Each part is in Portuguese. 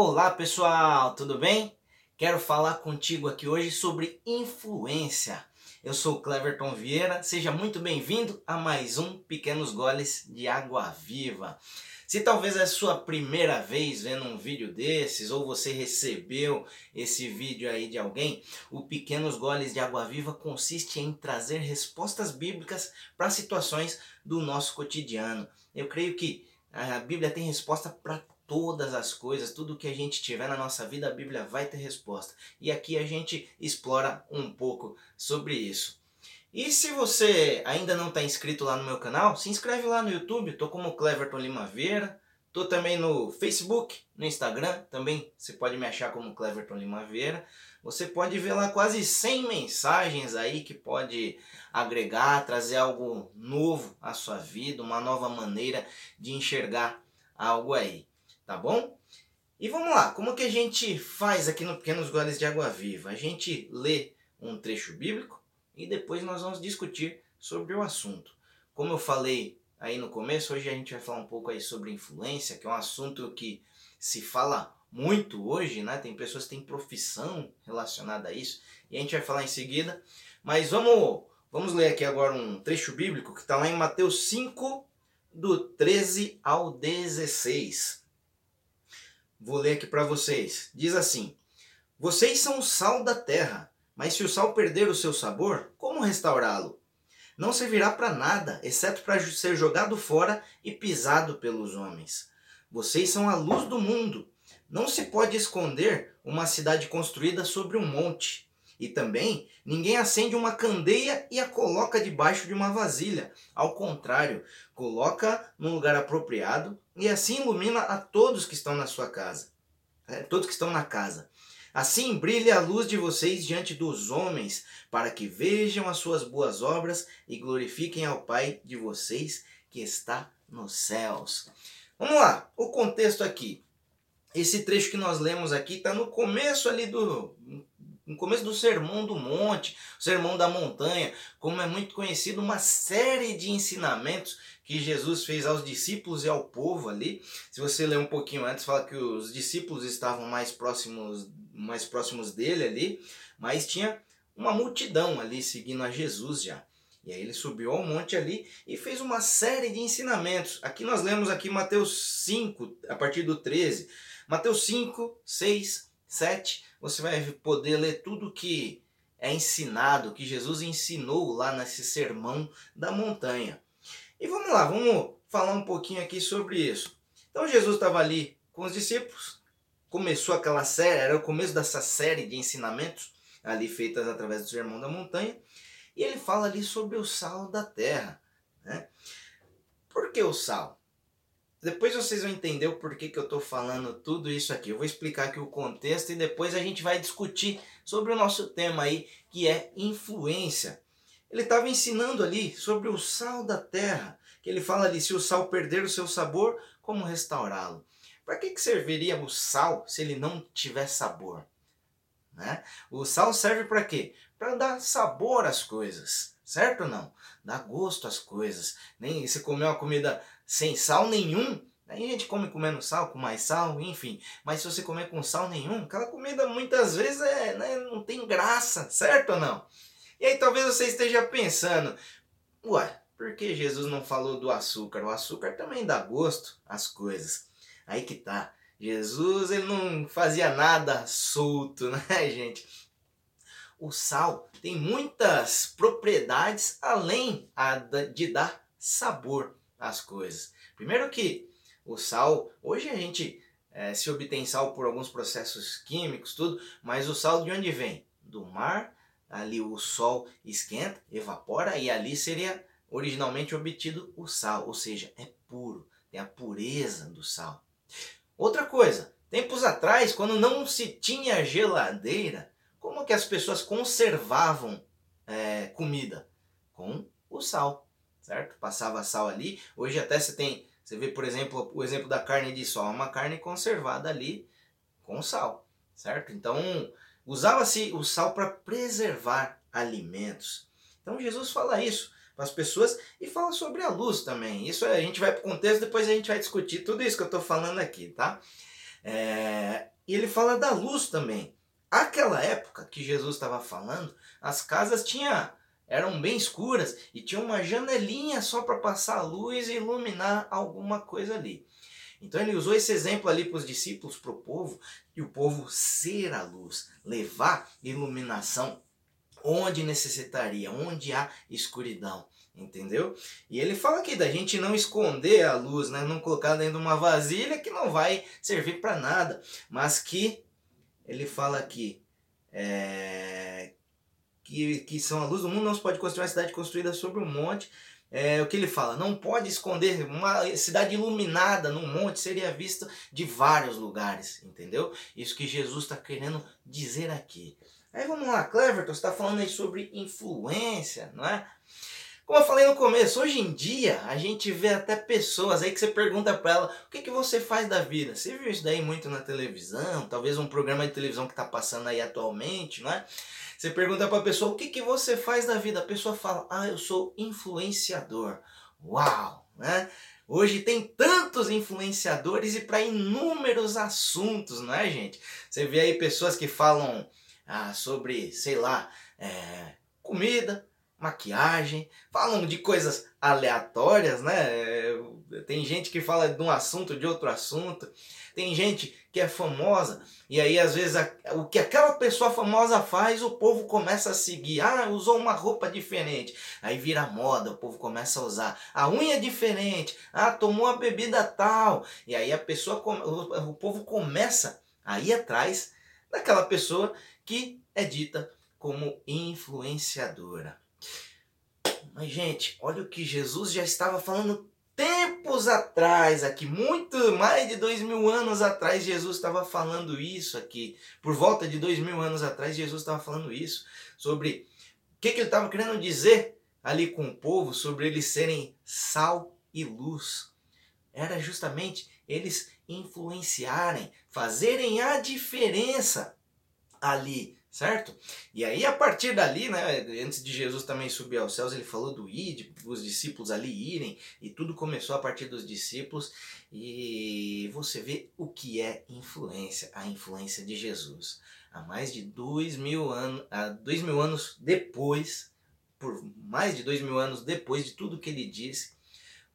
Olá pessoal, tudo bem? Quero falar contigo aqui hoje sobre influência. Eu sou Cleverton Vieira, seja muito bem-vindo a mais um Pequenos Goles de Água Viva. Se talvez é a sua primeira vez vendo um vídeo desses, ou você recebeu esse vídeo aí de alguém, o Pequenos Goles de Água Viva consiste em trazer respostas bíblicas para situações do nosso cotidiano. Eu creio que a Bíblia tem resposta para todas as coisas, tudo que a gente tiver na nossa vida, a Bíblia vai ter resposta. E aqui a gente explora um pouco sobre isso. E se você ainda não está inscrito lá no meu canal, se inscreve lá no YouTube, tô como Cleverton Lima Vieira, tô também no Facebook, no Instagram, também você pode me achar como Cleverton Lima Vieira. Você pode ver lá quase 100 mensagens aí que pode agregar, trazer algo novo à sua vida, uma nova maneira de enxergar algo aí tá bom? E vamos lá, como que a gente faz aqui no Pequenos Goles de Água Viva? A gente lê um trecho bíblico e depois nós vamos discutir sobre o assunto. Como eu falei aí no começo, hoje a gente vai falar um pouco aí sobre influência, que é um assunto que se fala muito hoje, né? Tem pessoas que têm profissão relacionada a isso, e a gente vai falar em seguida. Mas vamos, vamos ler aqui agora um trecho bíblico que está lá em Mateus 5, do 13 ao 16. Vou ler aqui para vocês. Diz assim: Vocês são o sal da terra, mas se o sal perder o seu sabor, como restaurá-lo? Não servirá para nada, exceto para ser jogado fora e pisado pelos homens. Vocês são a luz do mundo. Não se pode esconder uma cidade construída sobre um monte. E também, ninguém acende uma candeia e a coloca debaixo de uma vasilha. Ao contrário, coloca num lugar apropriado e assim ilumina a todos que estão na sua casa. É, todos que estão na casa. Assim brilhe a luz de vocês diante dos homens, para que vejam as suas boas obras e glorifiquem ao Pai de vocês que está nos céus. Vamos lá, o contexto aqui. Esse trecho que nós lemos aqui está no começo ali do no começo do Sermão do Monte, Sermão da Montanha, como é muito conhecido, uma série de ensinamentos que Jesus fez aos discípulos e ao povo ali. Se você ler um pouquinho antes, fala que os discípulos estavam mais próximos, mais próximos dele ali, mas tinha uma multidão ali seguindo a Jesus já. E aí ele subiu ao monte ali e fez uma série de ensinamentos. Aqui nós lemos aqui Mateus 5, a partir do 13. Mateus 5, 6, 7 você vai poder ler tudo que é ensinado, que Jesus ensinou lá nesse sermão da montanha. E vamos lá, vamos falar um pouquinho aqui sobre isso. Então Jesus estava ali com os discípulos, começou aquela série, era o começo dessa série de ensinamentos ali feitas através do sermão da montanha, e ele fala ali sobre o sal da terra. Né? Por que o sal? Depois vocês vão entender o porquê que eu estou falando tudo isso aqui. Eu vou explicar aqui o contexto e depois a gente vai discutir sobre o nosso tema aí, que é influência. Ele estava ensinando ali sobre o sal da terra, que ele fala ali, se o sal perder o seu sabor, como restaurá-lo? Para que, que serviria o sal se ele não tiver sabor? Né? O sal serve para quê? Para dar sabor às coisas, certo ou não? Dar gosto às coisas. Nem se comer uma comida sem sal nenhum, aí a gente come comendo sal, com mais sal, enfim. Mas se você comer com sal nenhum, aquela comida muitas vezes é, né, não tem graça, certo ou não? E aí talvez você esteja pensando, ué, por que Jesus não falou do açúcar? O açúcar também dá gosto às coisas. Aí que tá. Jesus ele não fazia nada solto, né, gente? O sal tem muitas propriedades além de dar sabor às coisas. Primeiro que o sal, hoje a gente é, se obtém sal por alguns processos químicos, tudo, mas o sal de onde vem? Do mar, ali o sol esquenta, evapora e ali seria originalmente obtido o sal, ou seja, é puro, tem a pureza do sal. Outra coisa, tempos atrás, quando não se tinha geladeira, como que as pessoas conservavam é, comida? Com o sal, certo? Passava sal ali. Hoje até você tem, você vê por exemplo o exemplo da carne de sol, uma carne conservada ali com sal, certo? Então usava-se o sal para preservar alimentos. Então Jesus fala isso para as pessoas e fala sobre a luz também. Isso a gente vai para o contexto, depois a gente vai discutir tudo isso que eu estou falando aqui, tá? É, e ele fala da luz também. Aquela época que Jesus estava falando, as casas tinha, eram bem escuras e tinha uma janelinha só para passar a luz e iluminar alguma coisa ali. Então ele usou esse exemplo ali para os discípulos, para o povo, e o povo ser a luz, levar iluminação onde necessitaria, onde há escuridão. Entendeu? E ele fala aqui da gente não esconder a luz, né? não colocar dentro de uma vasilha que não vai servir para nada, mas que ele fala aqui é, que, que são a luz do mundo, não se pode construir uma cidade construída sobre um monte. É, o que ele fala? Não pode esconder uma cidade iluminada num monte, seria vista de vários lugares, entendeu? Isso que Jesus está querendo dizer aqui. Aí vamos lá, Cleverton, você está falando aí sobre influência, não é? Como eu falei no começo, hoje em dia a gente vê até pessoas aí que você pergunta para ela o que, que você faz da vida. Você viu isso daí muito na televisão, talvez um programa de televisão que está passando aí atualmente, não é? Você pergunta para a pessoa o que, que você faz da vida. A pessoa fala, ah, eu sou influenciador. Uau, né? Hoje tem tantos influenciadores e para inúmeros assuntos, não é, gente? Você vê aí pessoas que falam ah, sobre, sei lá, é, comida, maquiagem, falam de coisas aleatórias, né? Tem gente que fala de um assunto, de outro assunto. Tem gente que é famosa e aí às vezes a, o que aquela pessoa famosa faz, o povo começa a seguir. Ah, usou uma roupa diferente. Aí vira moda, o povo começa a usar. A unha é diferente. Ah, tomou uma bebida tal. E aí a pessoa, o, o povo começa a ir atrás daquela pessoa que é dita como influenciadora. Mas, gente, olha o que Jesus já estava falando tempos atrás aqui, muito mais de dois mil anos atrás, Jesus estava falando isso aqui. Por volta de dois mil anos atrás, Jesus estava falando isso. Sobre o que, que ele estava querendo dizer ali com o povo, sobre eles serem sal e luz. Era justamente eles influenciarem, fazerem a diferença ali certo? E aí a partir dali, né, antes de Jesus também subir aos céus, ele falou do ir, os discípulos ali irem, e tudo começou a partir dos discípulos, e você vê o que é influência, a influência de Jesus. Há mais de dois mil anos, há dois mil anos depois, por mais de dois mil anos depois de tudo que ele disse,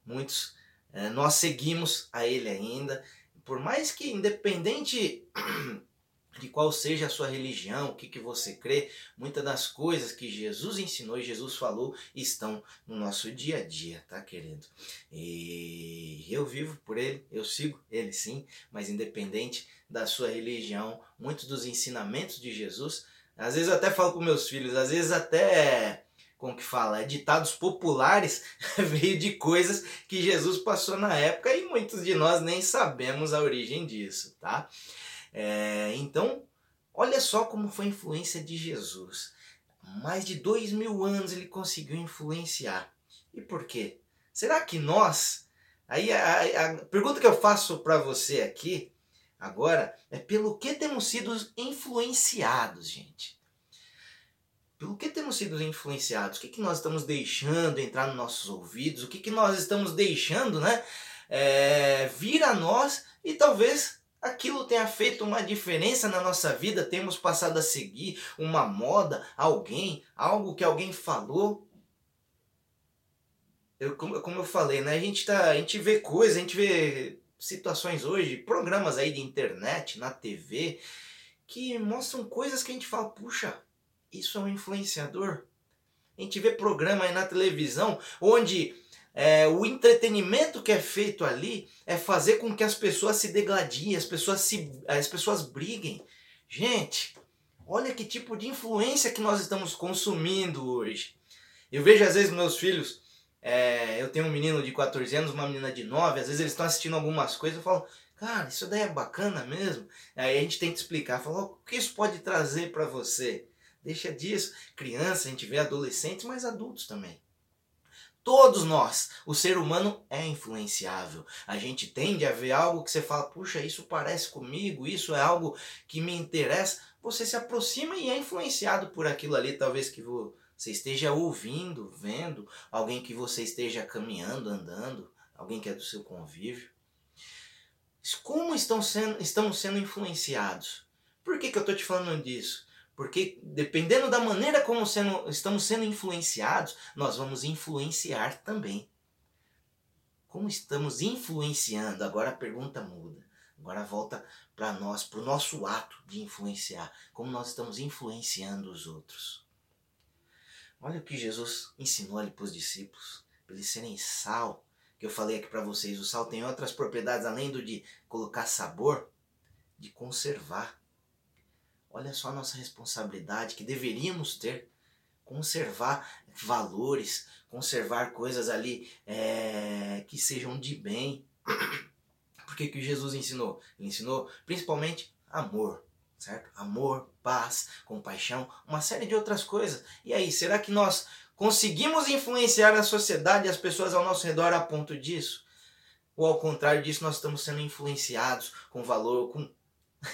muitos eh, nós seguimos a ele ainda, por mais que independente de qual seja a sua religião, o que, que você crê, muitas das coisas que Jesus ensinou e Jesus falou estão no nosso dia a dia, tá, querido? E eu vivo por ele, eu sigo ele sim, mas independente da sua religião, muitos dos ensinamentos de Jesus, às vezes eu até falo com meus filhos, às vezes até como que fala, ditados populares veio de coisas que Jesus passou na época e muitos de nós nem sabemos a origem disso, tá? É, então, olha só como foi a influência de Jesus. Mais de dois mil anos ele conseguiu influenciar. E por quê? Será que nós. Aí a, a pergunta que eu faço para você aqui agora é pelo que temos sido influenciados, gente. Pelo que temos sido influenciados? O que, que nós estamos deixando entrar nos nossos ouvidos? O que, que nós estamos deixando né, é, vir a nós e talvez aquilo tenha feito uma diferença na nossa vida, temos passado a seguir uma moda, alguém, algo que alguém falou. Eu, como, como eu falei, né? A gente, tá, a gente vê coisas, a gente vê situações hoje, programas aí de internet, na TV, que mostram coisas que a gente fala, puxa, isso é um influenciador. A gente vê programa aí na televisão onde é, o entretenimento que é feito ali é fazer com que as pessoas se degladiem, as pessoas, se, as pessoas briguem. Gente, olha que tipo de influência que nós estamos consumindo hoje. Eu vejo às vezes meus filhos, é, eu tenho um menino de 14 anos, uma menina de 9, às vezes eles estão assistindo algumas coisas, eu falo, cara, isso daí é bacana mesmo. Aí a gente tenta explicar, fala, o que isso pode trazer para você? Deixa disso. Criança, a gente vê adolescentes, mas adultos também. Todos nós, o ser humano é influenciável. A gente tende a ver algo que você fala, puxa, isso parece comigo, isso é algo que me interessa. Você se aproxima e é influenciado por aquilo ali, talvez que você esteja ouvindo, vendo, alguém que você esteja caminhando, andando, alguém que é do seu convívio. como estão sendo, estamos sendo influenciados? Por que, que eu estou te falando disso? Porque dependendo da maneira como sendo, estamos sendo influenciados, nós vamos influenciar também. Como estamos influenciando? Agora a pergunta muda. Agora volta para nós, para o nosso ato de influenciar. Como nós estamos influenciando os outros. Olha o que Jesus ensinou ali para os discípulos, para eles serem sal. Que eu falei aqui para vocês, o sal tem outras propriedades além do de colocar sabor, de conservar. Olha só a nossa responsabilidade que deveríamos ter. Conservar valores, conservar coisas ali é, que sejam de bem. Porque que Jesus ensinou? Ele ensinou principalmente amor, certo? Amor, paz, compaixão, uma série de outras coisas. E aí, será que nós conseguimos influenciar a sociedade e as pessoas ao nosso redor a ponto disso? Ou ao contrário disso, nós estamos sendo influenciados com valor, com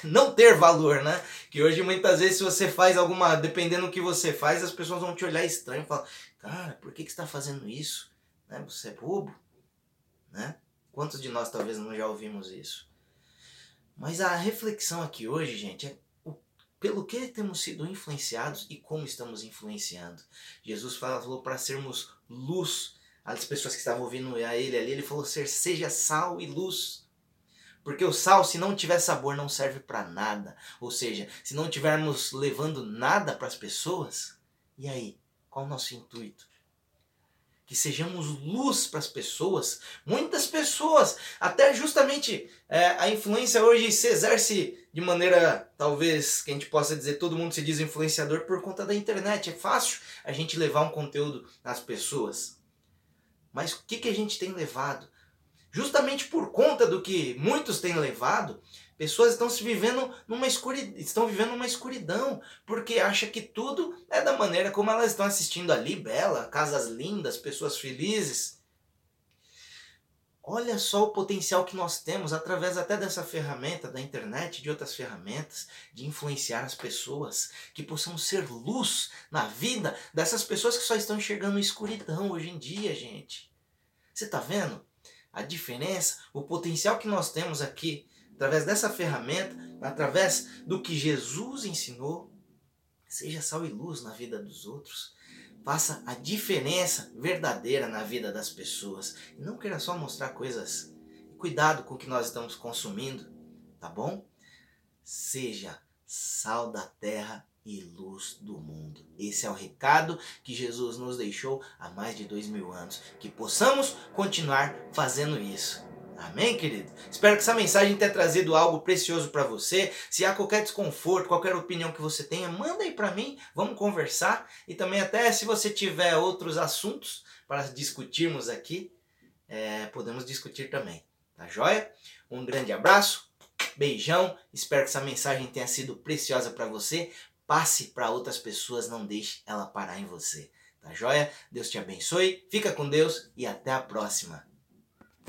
não ter valor, né? Que hoje muitas vezes se você faz alguma, dependendo do que você faz, as pessoas vão te olhar estranho e falar, cara, por que, que você está fazendo isso? Né? Você é bobo, né? Quantos de nós talvez não já ouvimos isso? Mas a reflexão aqui hoje, gente, é o, pelo que temos sido influenciados e como estamos influenciando. Jesus falou para sermos luz. As pessoas que estavam ouvindo a ele ali, ele falou ser seja sal e luz. Porque o sal, se não tiver sabor, não serve para nada. Ou seja, se não tivermos levando nada para as pessoas, e aí? Qual o nosso intuito? Que sejamos luz para as pessoas. Muitas pessoas, até justamente é, a influência hoje se exerce de maneira, talvez, que a gente possa dizer, todo mundo se diz influenciador por conta da internet. É fácil a gente levar um conteúdo às pessoas. Mas o que, que a gente tem levado? Justamente por conta do que muitos têm levado, pessoas estão se vivendo numa escuridão, estão vivendo uma escuridão, porque acha que tudo é da maneira como elas estão assistindo ali, bela, casas lindas, pessoas felizes. Olha só o potencial que nós temos através até dessa ferramenta da internet, de outras ferramentas, de influenciar as pessoas, que possam ser luz na vida dessas pessoas que só estão enxergando escuridão hoje em dia, gente. Você está vendo? A diferença, o potencial que nós temos aqui, através dessa ferramenta, através do que Jesus ensinou, seja sal e luz na vida dos outros. Faça a diferença verdadeira na vida das pessoas. Não queira só mostrar coisas. Cuidado com o que nós estamos consumindo, tá bom? Seja sal da terra e luz do mundo. Esse é o recado que Jesus nos deixou há mais de dois mil anos. Que possamos continuar fazendo isso. Amém, querido? Espero que essa mensagem tenha trazido algo precioso para você. Se há qualquer desconforto, qualquer opinião que você tenha, manda aí para mim, vamos conversar. E também até se você tiver outros assuntos para discutirmos aqui, é, podemos discutir também. Tá joia? Um grande abraço, beijão. Espero que essa mensagem tenha sido preciosa para você passe para outras pessoas, não deixe ela parar em você. Tá joia? Deus te abençoe, fica com Deus e até a próxima.